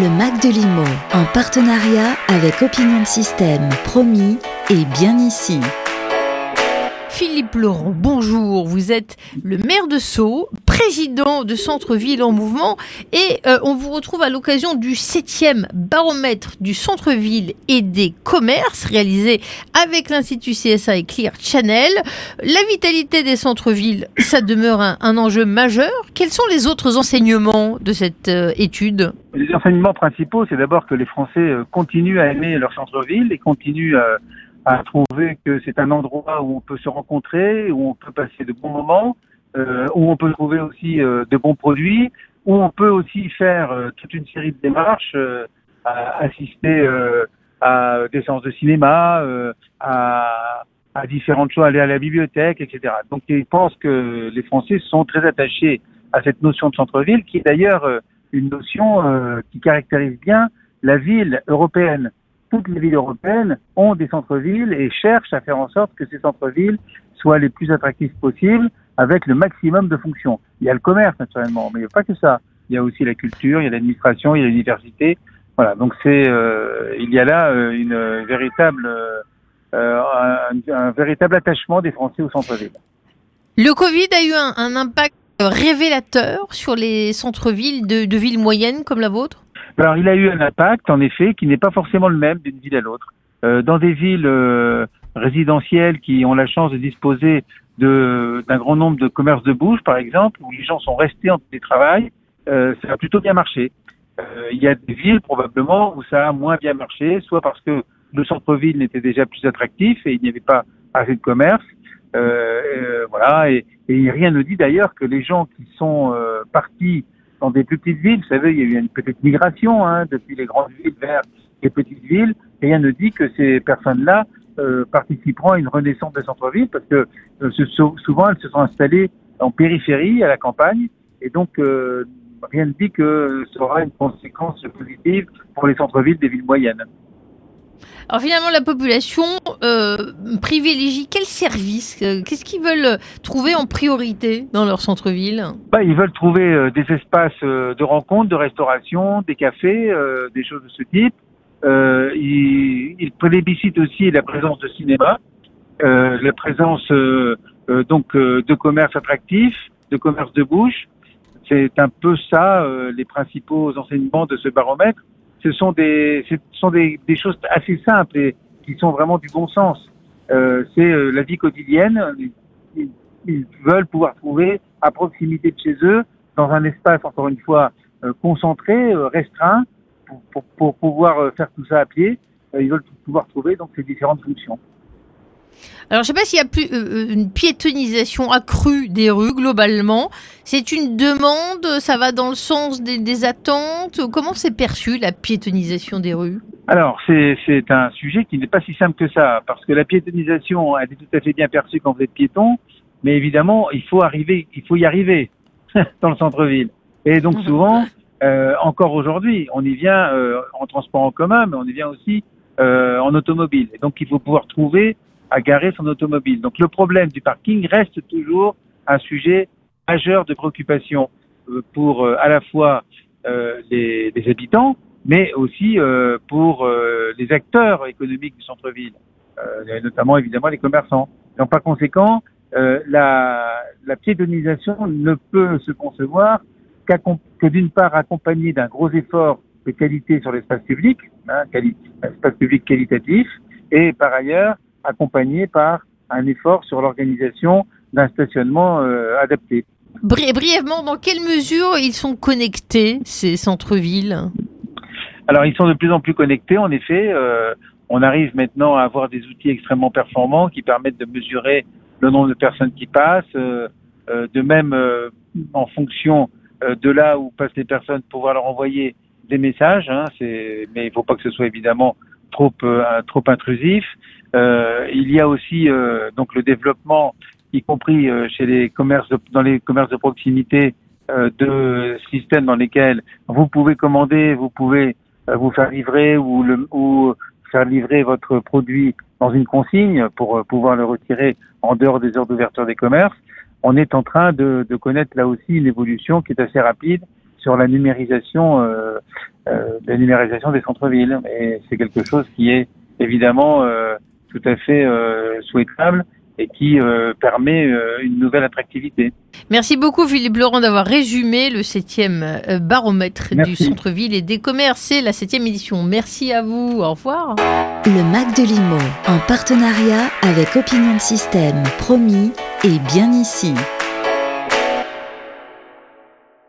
Le Mac de Limo, en partenariat avec Opinion System, promis et bien ici. Philippe Laurent, bonjour. Vous êtes le maire de Sceaux, président de Centre-Ville en mouvement et euh, on vous retrouve à l'occasion du 7e baromètre du centre-ville et des commerces réalisé avec l'Institut CSA et Clear Channel. La vitalité des centres-villes, ça demeure un, enjeu majeur. Quels sont les autres enseignements de cette euh, étude? Les enseignements principaux, c'est d'abord que les Français euh, continuent à aimer leur centre-ville et continuent à à trouver que c'est un endroit où on peut se rencontrer, où on peut passer de bons moments, euh, où on peut trouver aussi euh, de bons produits, où on peut aussi faire euh, toute une série de démarches, euh, à assister euh, à des séances de cinéma, à, à, différentes choses, aller à la bibliothèque, etc. Donc je pense que les Français sont très attachés à cette notion de centre-ville, qui est d'ailleurs une notion qui caractérise bien la ville européenne toutes les villes européennes ont des centres-villes et cherchent à faire en sorte que ces centres-villes soient les plus attractifs possibles avec le maximum de fonctions. Il y a le commerce naturellement, mais il n'y a pas que ça. Il y a aussi la culture, il y a l'administration, il y a l'université. Voilà, donc c'est euh, il y a là euh, une véritable euh, un, véritable attachement des Français au centre-ville. Le Covid a eu un, impact révélateur sur les centres-villes de villes moyennes comme la vôtre? Alors, il a eu un impact, en effet, qui n'est pas forcément le même d'une ville à l'autre. Euh, dans des villes euh, résidentielles qui ont la chance de disposer d'un grand nombre de commerces de bouche, par exemple, où les gens sont restés en télétravail, euh, ça a plutôt bien marché. Euh, il y a des villes probablement où ça a moins bien marché, soit parce que le centre-ville n'était déjà plus attractif et il n'y avait pas assez de commerce. Euh, voilà, et, et, rien ne dit d'ailleurs que les gens qui sont partis dans des plus petites villes. Vous savez, il y a eu une petite migration hein, depuis les grandes villes vers les petites villes. Rien ne dit que ces personnes-là euh, participeront à une renaissance des centres-villes parce que euh, souvent elles se sont installées en périphérie, à la campagne, et donc euh, rien ne dit que ce sera une conséquence positive pour les centres-villes des villes moyennes. Alors finalement, la population euh, privilégie quel service euh, Qu'est-ce qu'ils veulent trouver en priorité dans leur centre-ville? Bah, Ils veulent trouver euh, des espaces de rencontre, de restauration, des cafés, des choses de ce type. ils, ils plébiscitent aussi la présence de cinéma, la présence donc de commerce attractif, de commerce de bouche. C'est un peu ça les principaux enseignements de ce baromètre ce sont des, ce sont des, des, choses assez simples et qui sont vraiment du bon sens. Euh, c'est euh, la vie quotidienne. Ils, ils, veulent pouvoir trouver à proximité de chez eux, dans un espace encore une fois euh, concentré, euh, restreint, pour, pour, pour pouvoir faire tout ça à pied. ils veulent pouvoir trouver donc ces différentes fonctions. Alors, je ne sais pas s'il y a plus euh, une piétonisation accrue des rues globalement. C'est une demande, ça va dans le sens des, attentes. Comment c'est perçu la piétonisation des rues? Alors, c'est un sujet qui n'est pas si simple que ça, parce que la piétonisation, elle est tout à fait bien perçue quand vous êtes piéton, mais évidemment, il faut arriver, il faut y arriver dans le centre-ville. Et donc souvent, euh, encore aujourd'hui, on y vient euh, en transport en commun, mais on y vient aussi euh, en automobile. Et donc, il faut pouvoir trouver à garer son automobile. Donc le problème du parking reste toujours un sujet majeur de préoccupation euh, pour euh, à la fois euh, les, les, habitants, mais aussi pour les acteurs économiques du centre-ville, notamment évidemment les commerçants. Donc par conséquent, la, la piétonisation ne peut se concevoir que d'une part accompagnée d'un gros effort de qualité sur l'espace public, hein, quali espace public qualitatif, et par ailleurs accompagné par un effort sur l'organisation d'un stationnement euh, adapté. brièvement, dans quelle mesure ils sont connectés, ces centres-villes? Alors, ils sont de plus en plus connectés, en effet. Euh, on arrive maintenant à avoir des outils extrêmement performants qui permettent de mesurer le nombre de personnes qui passent, euh, de même en fonction de là où passent les personnes, pouvoir leur envoyer des messages. Hein, mais il ne faut pas que ce soit évidemment trop, trop intrusif. Euh, il y a aussi euh, donc le développement, y compris euh, chez les commerces dans les commerces de proximité, de systèmes dans lesquels vous pouvez commander, vous pouvez vous faire livrer ou, le, ou faire livrer votre produit dans une consigne pour pouvoir le retirer en dehors des heures d'ouverture des commerces. On est en train de, de, connaître là aussi une évolution qui est assez rapide sur la numérisation euh, euh, la numérisation des centres-villes. Et c'est quelque chose qui est évidemment tout à fait souhaitable et qui permet une nouvelle attractivité. Merci beaucoup Philippe Laurent d'avoir résumé le septième baromètre du centre-ville et des commerces. C'est la septième édition. Merci à vous. Au revoir. Le Mac de Limo en partenariat avec Opinion Système, promis et bien ici.